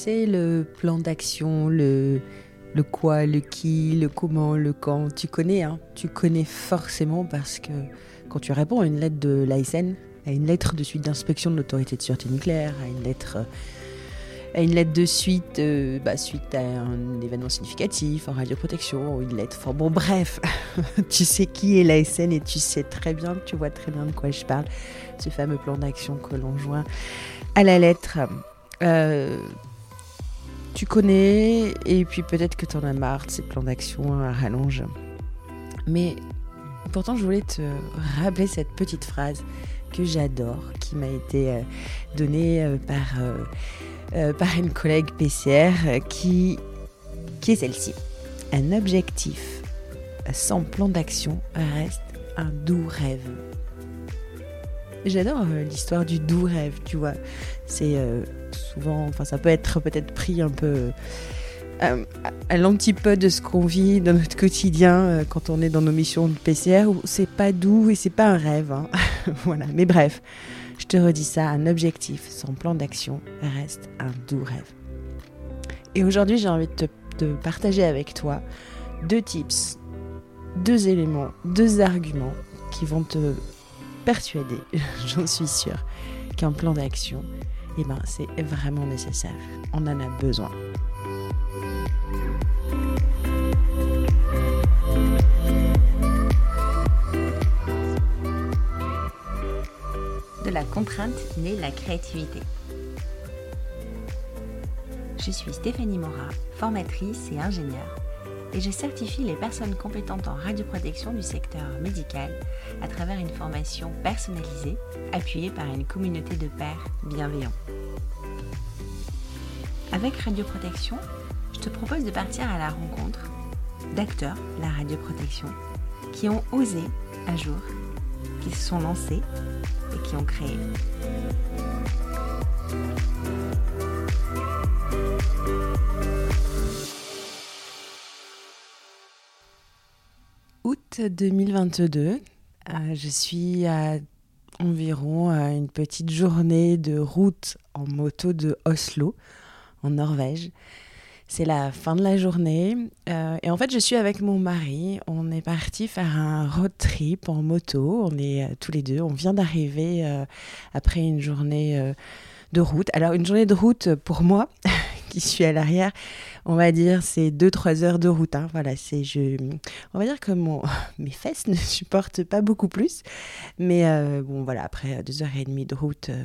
sais, le plan d'action, le, le quoi, le qui, le comment, le quand, tu connais, hein Tu connais forcément parce que quand tu réponds à une lettre de l'ASN, à une lettre de suite d'inspection de l'autorité de sûreté nucléaire, à une lettre, euh, à une lettre de suite, euh, bah, suite à un événement significatif en radioprotection, ou une lettre. Enfin bon, bref, tu sais qui est l'ASN et tu sais très bien, tu vois très bien de quoi je parle. Ce fameux plan d'action que l'on joint à la lettre. Euh, tu connais, et puis peut-être que tu en as marre de ces plans d'action à rallonge. Mais pourtant, je voulais te rappeler cette petite phrase que j'adore, qui m'a été euh, donnée euh, par, euh, par une collègue PCR, qui, qui est celle-ci. Un objectif sans plan d'action reste un doux rêve. J'adore l'histoire du doux rêve, tu vois. C'est souvent, enfin ça peut être peut-être pris un peu euh, à l'antipode de ce qu'on vit dans notre quotidien euh, quand on est dans nos missions de PCR où c'est pas doux et c'est pas un rêve. Hein. voilà, mais bref, je te redis ça, un objectif sans plan d'action reste un doux rêve. Et aujourd'hui, j'ai envie de, te, de partager avec toi deux tips, deux éléments, deux arguments qui vont te persuader, j'en suis sûre, qu'un plan d'action eh ben, c'est vraiment nécessaire. On en a besoin. De la contrainte naît la créativité. Je suis Stéphanie Mora, formatrice et ingénieure et je certifie les personnes compétentes en radioprotection du secteur médical à travers une formation personnalisée appuyée par une communauté de pairs bienveillants. Avec Radioprotection, je te propose de partir à la rencontre d'acteurs de la radioprotection qui ont osé un jour, qui se sont lancés et qui ont créé. Août 2022. Euh, je suis à environ euh, une petite journée de route en moto de Oslo, en Norvège. C'est la fin de la journée. Euh, et en fait, je suis avec mon mari. On est parti faire un road trip en moto. On est tous les deux. On vient d'arriver après une journée de route. Alors, une journée de route pour moi, qui suis à l'arrière, on va dire c'est 2-3 heures de route. Hein. Voilà, c'est je, on va dire que mon, mes fesses ne supportent pas beaucoup plus. Mais euh, bon, voilà, après 2h30 de route euh,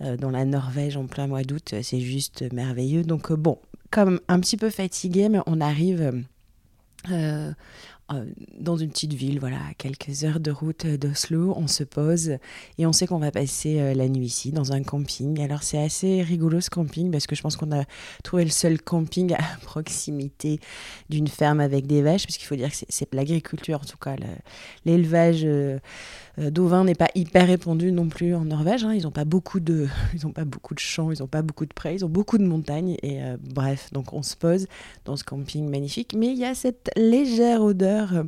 euh, dans la Norvège en plein mois d'août, c'est juste merveilleux. Donc bon, comme un petit peu fatigué, mais on arrive dans une petite ville, voilà, à quelques heures de route d'Oslo, on se pose et on sait qu'on va passer euh, la nuit ici dans un camping. Alors c'est assez rigolo ce camping parce que je pense qu'on a trouvé le seul camping à proximité d'une ferme avec des vaches, parce qu'il faut dire que c'est l'agriculture en tout cas, l'élevage. Euh, euh, Dauvin n'est pas hyper répandu non plus en Norvège. Hein. Ils n'ont pas beaucoup de, ils ont pas beaucoup de champs, ils n'ont pas beaucoup de prés, ils ont beaucoup de montagnes. Et euh, bref, donc on se pose dans ce camping magnifique, mais il y a cette légère odeur. Euh,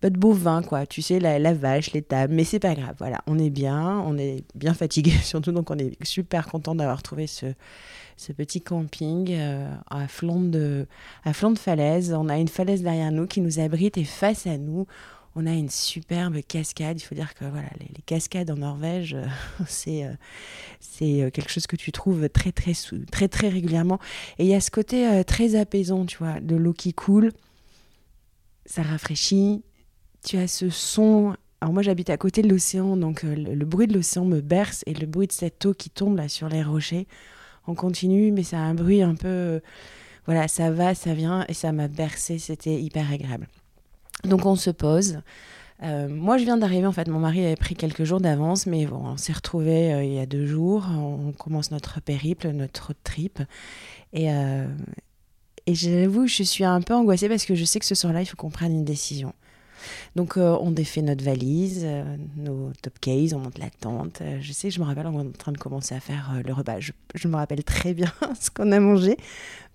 pas de bovin, quoi. Tu sais, la, vache, les tables, mais c'est pas grave. Voilà, on est bien, on est bien fatigué surtout, donc on est super content d'avoir trouvé ce, ce petit camping à, flanc de, à flanc falaise. On a une falaise derrière nous qui nous abrite et face à nous, on a une superbe cascade. Il faut dire que voilà, les, cascades en Norvège, euh, c'est euh, euh, quelque chose que tu trouves très très très très régulièrement. Et il y a ce côté très apaisant, tu vois, de l'eau qui coule. Ça rafraîchit. Tu as ce son. Alors moi j'habite à côté de l'océan, donc le, bruit de l'océan me berce et le bruit de cette eau qui tombe là sur les rochers en continu, mais ça a un bruit un peu, voilà, ça va, ça vient et ça m'a bercé. C'était hyper agréable. Donc on se pose. Euh, moi, je viens d'arriver. En fait, mon mari avait pris quelques jours d'avance, mais bon, on s'est retrouvés euh, il y a deux jours. On commence notre périple, notre trip. Et, euh, et j'avoue, je suis un peu angoissée parce que je sais que ce soir-là, il faut qu'on prenne une décision. Donc euh, on défait notre valise, euh, nos top cases, on monte la tente. Euh, je sais, je me rappelle, on est en train de commencer à faire le repas. Je, me rappelle très bien ce qu'on a mangé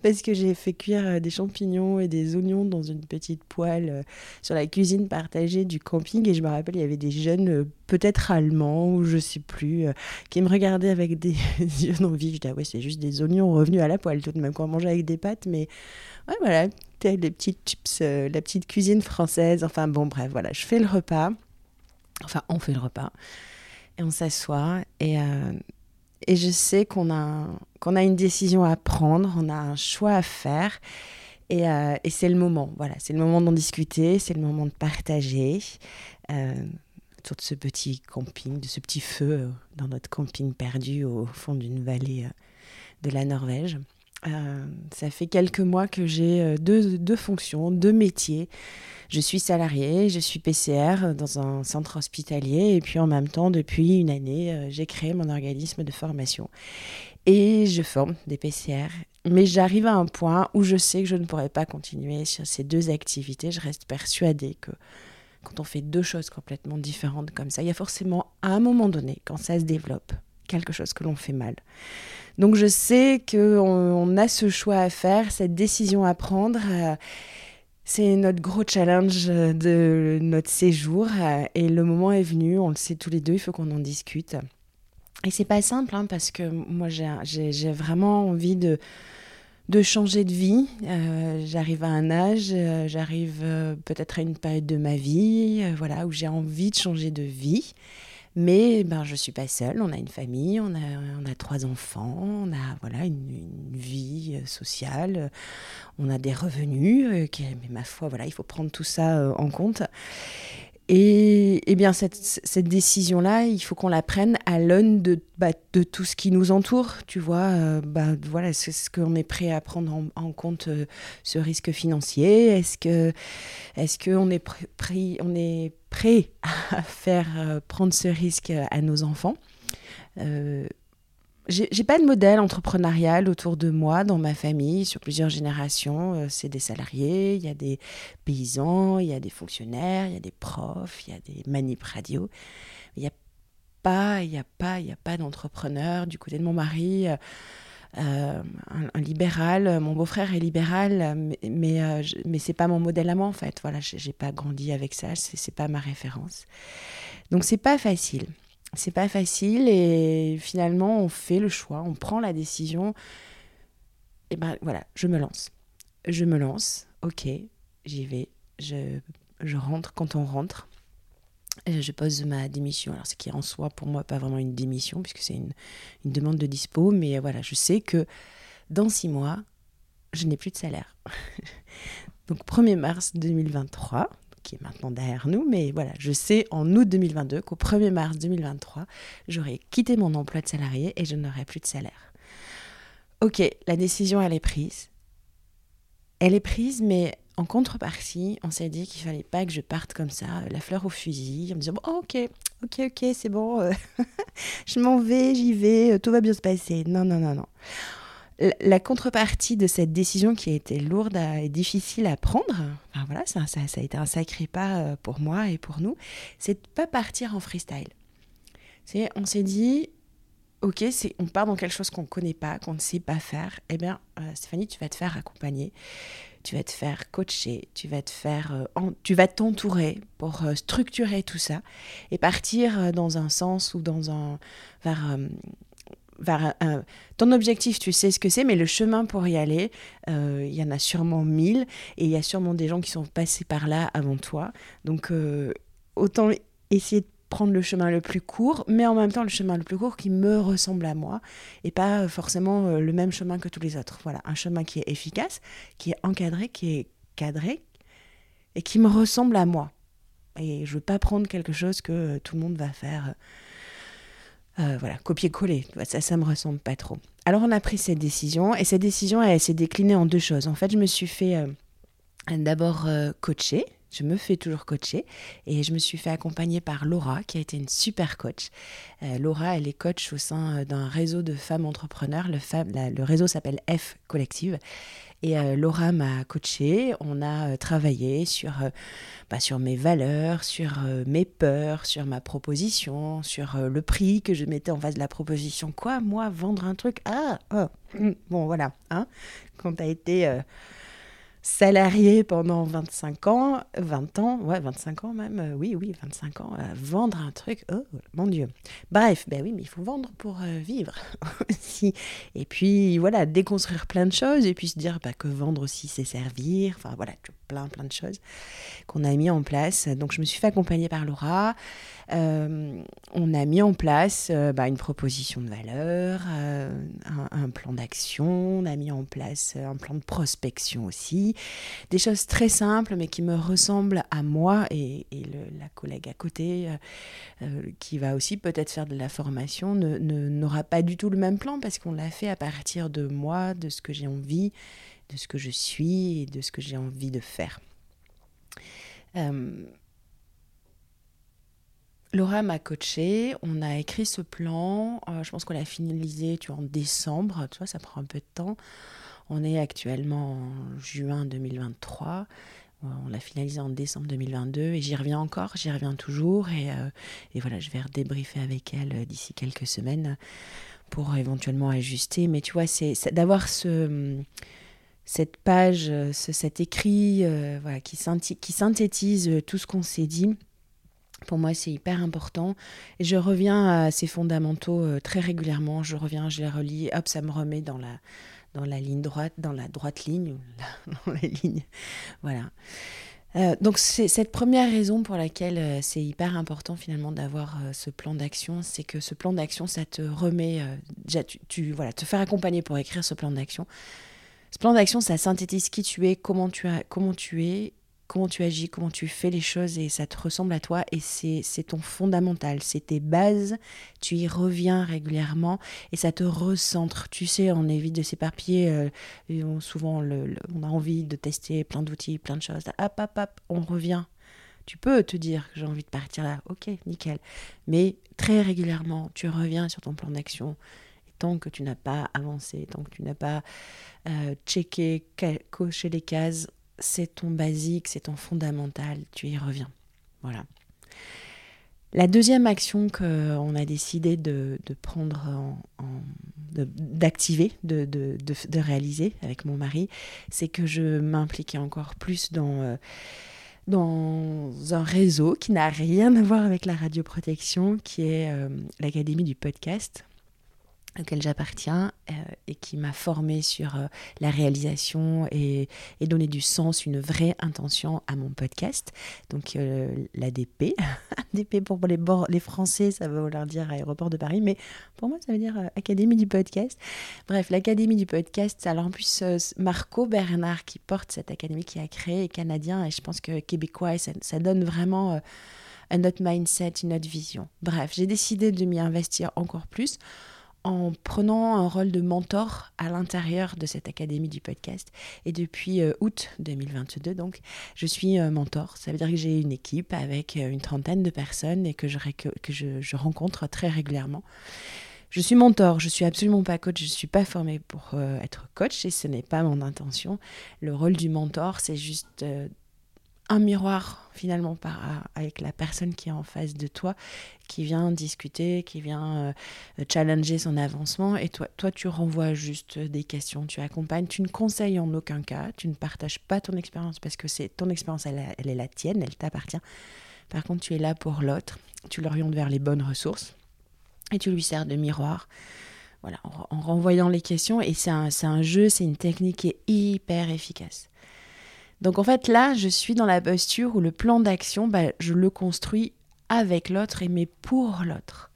parce que j'ai fait cuire des champignons et des oignons dans une petite poêle sur la cuisine partagée du camping et je me rappelle, il y avait des jeunes peut-être allemand ou je sais plus, qui me regardait avec des yeux vifs. Je dis, ah ouais, c'est juste des oignons revenus à la poêle tout de même, qu'on manger avec des pâtes, mais ouais, voilà, les petites chips, la petite cuisine française. Enfin bon, bref, voilà, je fais le repas. Enfin, on fait le repas. Et on s'assoit. Et, et je sais qu'on a, qu'on a une décision à prendre, on a un choix à faire. Et, euh, et c'est le moment, voilà, c'est le moment d'en discuter, c'est le moment de partager euh, autour de ce petit camping, de ce petit feu euh, dans notre camping perdu au fond d'une vallée euh, de la Norvège. ça fait quelques mois que j'ai deux, deux, fonctions, deux métiers. Je suis salariée, je suis PCR dans un centre hospitalier et puis en même temps, depuis une année, j'ai créé mon organisme de formation et je forme des PCR. Mais j'arrive à un point où je sais que je ne pourrai pas continuer sur ces deux activités. Je reste persuadée que quand on fait deux choses complètement différentes comme ça, il y a forcément à un moment donné, quand ça se développe, quelque chose que l'on fait mal. Donc je sais qu'on on a ce choix à faire, cette décision à prendre. Euh, c'est notre gros challenge de notre séjour euh, et le moment est venu, on le sait tous les deux, il faut qu'on en discute. Et c'est pas simple, hein, parce que moi, j'ai vraiment envie de, de changer de vie. Euh, j'arrive à un âge, euh, j'arrive euh, peut-être à une période de ma vie, voilà, où j'ai envie de changer de vie. Mais ben, je ne suis pas seule, on a une famille, on a, on a trois enfants, on a voilà, une, vie sociale, on a des revenus, qui, mais ma foi, voilà, il faut prendre tout ça en compte. Et, eh bien cette, cette décision-là, il faut qu'on la prenne à l'aune de, bah, de tout ce qui nous entoure, tu vois. Euh, bah, voilà, c'est ce qu'on est prêt à prendre en, compte euh, ce risque financier Est-ce que est-ce qu'on est, on est prêt à faire euh, prendre ce risque à nos enfants j'ai pas de modèle entrepreneurial autour de moi, dans ma famille, sur plusieurs générations. Euh, c'est des salariés, il y a des paysans, il y a des fonctionnaires, il y a des profs, il y a des manip radio. Il n'y a pas, il y a pas, il y a pas d'entrepreneur. Du côté de mon mari, euh, euh, un, libéral, mon beau-frère est libéral, mais, mais, mais c'est pas mon modèle à moi en fait. Voilà, j'ai pas grandi avec ça, c'est pas ma référence. Donc c'est pas facile c'est pas facile et finalement on fait le choix, on prend la décision. Et ben voilà, je me lance. Je me lance, ok, j'y vais, je, je rentre quand on rentre. Je pose ma démission. Alors, ce qui est en soi, pour moi, pas vraiment une démission, puisque c'est une, une, demande de dispo. Mais voilà, je sais que dans six mois, je n'ai plus de salaire. Donc, 1er mars 2023, qui est maintenant derrière nous, mais voilà, je sais en août 2022 qu'au 1er mars 2023, j'aurai quitté mon emploi de salarié et je n'aurai plus de salaire. Ok, la décision, elle est prise. Elle est prise, mais en contrepartie, on s'est dit qu'il fallait pas que je parte comme ça, la fleur au fusil, en me disant bon, ok, ok, ok, c'est bon, euh, je m'en vais, j'y vais, euh, tout va bien se passer. Non, non, non, non la contrepartie de cette décision qui a été lourde et difficile à prendre, voilà, ça, ça, a été un sacré pas euh, pour moi et pour nous, c'est de pas partir en freestyle. C'est, on s'est dit, ok, on part dans quelque chose qu'on ne connaît pas, qu'on ne sait pas faire. Eh bien, euh, Stéphanie, tu vas te faire accompagner, tu vas te faire coacher, tu vas te faire, euh, tu vas t'entourer pour structurer tout ça et partir dans un sens ou dans un vers ton objectif, tu sais ce que c'est, mais le chemin pour y aller, euh, il y en a sûrement mille, et il y a sûrement des gens qui sont passés par là avant toi. Donc, euh, autant essayer de prendre le chemin le plus court, mais en même temps le chemin le plus court qui me ressemble à moi, et pas forcément euh, le même chemin que tous les autres. Voilà, un chemin qui est efficace, qui est encadré, qui est cadré, et qui me ressemble à moi. Et je veux pas prendre quelque chose que tout le monde va faire euh, voilà, copier-coller. Ça, ça me ressemble pas trop. Alors on a pris cette décision et cette décision, elle, s'est déclinée en deux choses. En fait, je me suis fait euh, d'abord euh, coacher. Je me fais toujours coacher et je me suis fait accompagner par Laura qui a été une super coach. Laura, elle est coach au sein d'un réseau de femmes entrepreneurs. Le, le réseau s'appelle F Collective et euh, Laura m'a coachée, on a euh, travaillé sur, euh, bah, sur mes valeurs, sur mes peurs, sur ma proposition, sur le prix que je mettais en face de la proposition. Quoi, moi, vendre un truc? Ah, oh, bon, voilà. Hein Quand tu as été salarié pendant 25 ans, 20 ans, ouais, 25 ans même, euh, oui, oui, 25 ans, vendre un truc, oh mon Dieu. Bref, ben oui, mais il faut vendre pour euh, vivre aussi. Et puis voilà, déconstruire plein de choses et puis se dire bah, que vendre aussi, c'est servir. Enfin voilà, plein, plein de choses qu'on a mis en place. Donc je me suis fait accompagner par Laura. Euh, on a mis en place bah, une proposition de valeur, un, plan d'action, on a mis en place un plan de prospection aussi. Des choses très simples mais qui me ressemblent à moi et, la collègue à côté qui va aussi peut-être faire de la formation n'aura pas du tout le même plan parce qu'on l'a fait à partir de moi, de ce que j'ai envie, de ce que je suis et de ce que j'ai envie de faire. Euh, Laura m'a coaché, on a écrit ce plan, euh, je pense qu'on l'a finalisé tu en décembre, ça prend un peu de temps. On est actuellement en juin 2023 on l'a finalisé en décembre 2022 et j'y reviens encore, j'y reviens toujours et, euh, voilà, je vais redébriefer avec elle euh, d'ici quelques semaines pour éventuellement ajuster. Mais tu vois, c'est d'avoir ce, cette page, ce, cet écrit qui, synthétise tout ce qu'on s'est dit. Pour moi, c'est hyper important. Et je reviens à ces fondamentaux euh, très régulièrement. Je reviens, je les relis, hop, ça me remet dans la, dans la ligne droite, dans la droite ligne, dans la ligne. Voilà. Euh, donc c'est cette première raison pour laquelle euh, c'est hyper important finalement d'avoir euh, ce plan d'action, c'est que ce plan d'action, ça te remet, déjà tu, voilà, te faire accompagner pour écrire ce plan d'action. Ce plan d'action, ça synthétise qui tu es, comment tu, comment tu es, comment tu agis, comment tu fais les choses et ça te ressemble à toi et c'est ton fondamental, c'est tes bases, tu y reviens régulièrement et ça te recentre. Tu sais, on évite de s'éparpiller, euh, souvent on a envie de tester plein d'outils, plein de choses. Hop, hop, hop, on revient. Tu peux te dire que j'ai envie de partir là, ok, nickel. Mais très régulièrement, tu reviens sur ton plan d'action tant que tu n'as pas avancé, tant que tu n'as pas euh, checké, coché les cases, c'est ton basique, c'est ton fondamental, tu y reviens. Voilà. La deuxième action qu'on a décidé de, prendre, en, d'activer, de, de, réaliser avec mon mari, c'est que je m'impliquais encore plus dans, euh, dans un réseau qui n'a rien à voir avec la radioprotection, qui est euh, l'Académie du podcast auquel j'appartiens euh, et qui m'a formé sur euh, la réalisation et, donné du sens, une vraie intention à mon podcast. Donc euh, l'ADP, ADP pour les, Français, ça veut leur dire aéroport de Paris, mais pour moi ça veut dire Académie du podcast. Bref, l'Académie du podcast, alors en plus Marco Bernard qui porte cette académie qui a créé est canadien et je pense que québécois, ça, ça donne vraiment un autre mindset, une autre vision. Bref, j'ai décidé de m'y investir encore plus en prenant un rôle de mentor à l'intérieur de cette académie du podcast. Et depuis euh, août 2022, donc, je suis euh, mentor. Ça veut dire que j'ai une équipe avec euh, une trentaine de personnes et que je, rencontre très régulièrement. Je suis mentor, je suis absolument pas coach, je suis pas formée pour être coach et ce n'est pas mon intention. Le rôle du mentor, c'est juste un miroir finalement par, avec la personne qui est en face de toi, qui vient discuter, qui vient euh, challenger son avancement. Et toi, toi, tu renvoies juste des questions, tu accompagnes, tu ne conseilles en aucun cas, tu ne partages pas ton expérience parce que c'est ton expérience, elle, est la tienne, elle t'appartient. Par contre, tu es là pour l'autre, tu l'orientes vers les bonnes ressources et tu lui sers de miroir. Voilà, en, renvoyant les questions, et c'est un, un jeu, c'est une technique qui est hyper efficace. Donc en fait là, je suis dans la posture où le plan d'action, bah, je le construis avec l'autre et mais pour l'autre.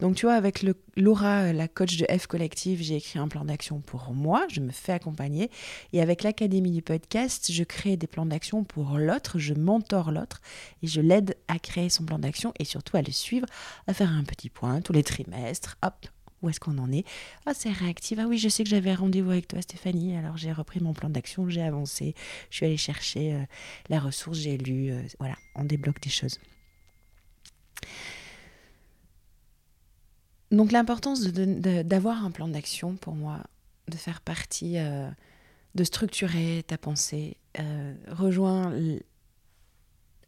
Donc tu vois, avec Laura, la coach de F Collective, j'ai écrit un plan d'action pour moi, je me fais accompagner. Et avec l'Académie du podcast, je crée des plans d'action pour l'autre, je mentor l'autre et je l'aide à créer son plan d'action et surtout à le suivre, à faire un petit point tous les trimestres. Hop, où est-ce qu'on en est Ah, c'est réactif. Ah oui, je sais que j'avais rendez-vous avec toi, Stéphanie. Alors j'ai repris mon plan d'action, j'ai avancé, je suis allée chercher euh, la ressource, j'ai lu. Euh, voilà, on débloque des choses. Donc l'importance d'avoir un plan d'action pour moi, de faire partie, euh, de structurer ta pensée, rejoint,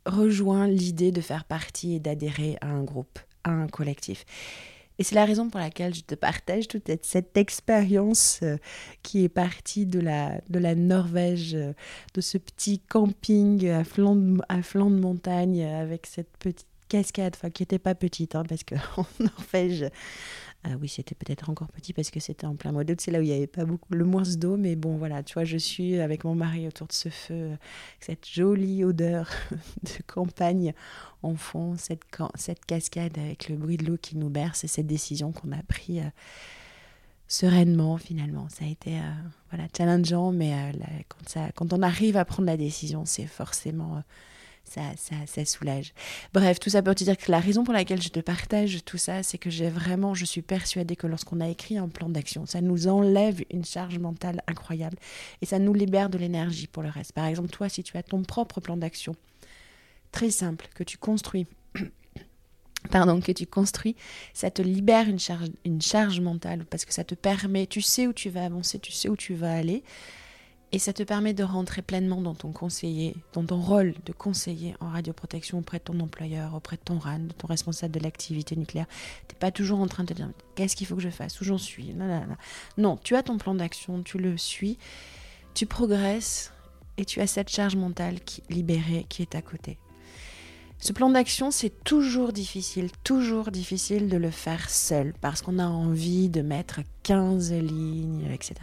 rejoint l'idée de faire partie et d'adhérer à un groupe, à un collectif. Et c'est la raison pour laquelle je te partage toute cette expérience euh, qui est partie de la, de la Norvège, euh, de ce petit camping à flanc de, montagne avec cette petite cascade, enfin qui n'était pas petite, hein, parce qu'en Norvège, ah oui, c'était peut-être encore petit parce que c'était en plein mois d'août, c'est là où il n'y avait pas beaucoup le moins d'eau, mais bon voilà, tu vois, je suis avec mon mari autour de ce feu, cette jolie odeur de campagne en fond, cette, cascade avec le bruit de l'eau qui nous berce et cette décision qu'on a prise euh, sereinement finalement. Ça a été euh, voilà, challengeant, mais euh, quand, ça, quand on arrive à prendre la décision, c'est forcément ça, ça, ça, soulage. Bref, tout ça pour te dire que la raison pour laquelle je te partage tout ça, c'est que j'ai vraiment, je suis persuadée que lorsqu'on a écrit un plan d'action, ça nous enlève une charge mentale incroyable et ça nous libère de l'énergie pour le reste. Par exemple, toi, si tu as ton propre plan d'action, très simple, que tu construis, pardon, que tu construis, ça te libère une charge, une charge mentale parce que ça te permet, tu sais où tu vas avancer, tu sais où tu vas aller. Et ça te permet de rentrer pleinement dans ton conseiller, dans ton rôle de conseiller en radioprotection auprès de ton employeur, auprès de ton RAN, de ton responsable de l'activité nucléaire. Tu n'es pas toujours en train de te dire qu'est-ce qu'il faut que je fasse, où j'en suis? Non, tu as ton plan d'action, tu le suis, tu progresses et tu as cette charge mentale qui, libérée qui est à côté. Ce plan d'action, c'est toujours difficile, toujours difficile de le faire seul parce qu'on a envie de mettre 15 lignes, etc.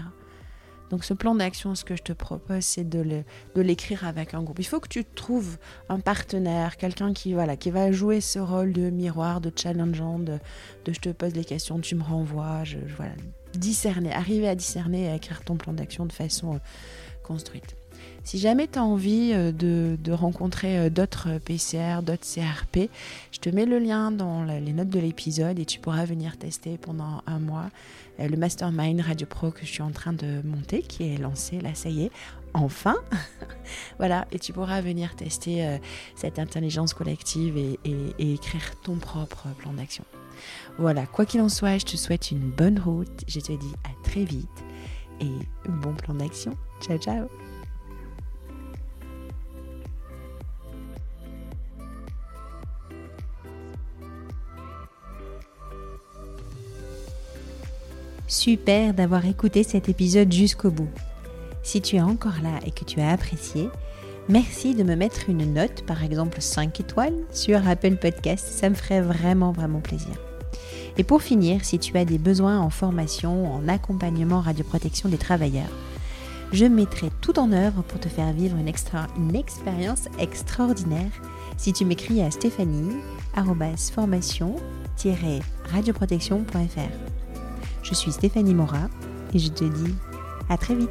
Donc ce plan d'action, ce que je te propose, c'est de l'écrire avec un groupe. Il faut que tu trouves un partenaire, quelqu'un qui, voilà, qui va jouer ce rôle de miroir, de challengeant, de, je te pose les questions, tu me renvoies, je, voilà, discerner, arriver à discerner et à écrire ton plan d'action de façon euh, construite. Si jamais tu as envie euh, de, rencontrer euh, d'autres PCR, d'autres CRP, je te mets le lien dans les notes de l'épisode et tu pourras venir tester pendant un mois euh, le mastermind Radio Pro que je suis en train de monter, qui est lancé, là ça y est, enfin. voilà, et tu pourras venir tester cette intelligence collective et, et écrire ton propre plan d'action. Voilà, quoi qu'il en soit, je te souhaite une bonne route. Je te dis à très vite et bon plan d'action. Ciao, ciao Super d'avoir écouté cet épisode jusqu'au bout. Si tu es encore là et que tu as apprécié, merci de me mettre une note, par exemple 5 étoiles, sur Apple Podcast. Ça me ferait vraiment, vraiment plaisir. Et pour finir, si tu as des besoins en formation, en accompagnement radioprotection des travailleurs, je mettrai tout en œuvre pour te faire vivre une, expérience extraordinaire si tu m'écris à stéphanie radioprotection.fr. Je suis Stéphanie Mora et je te dis à très vite.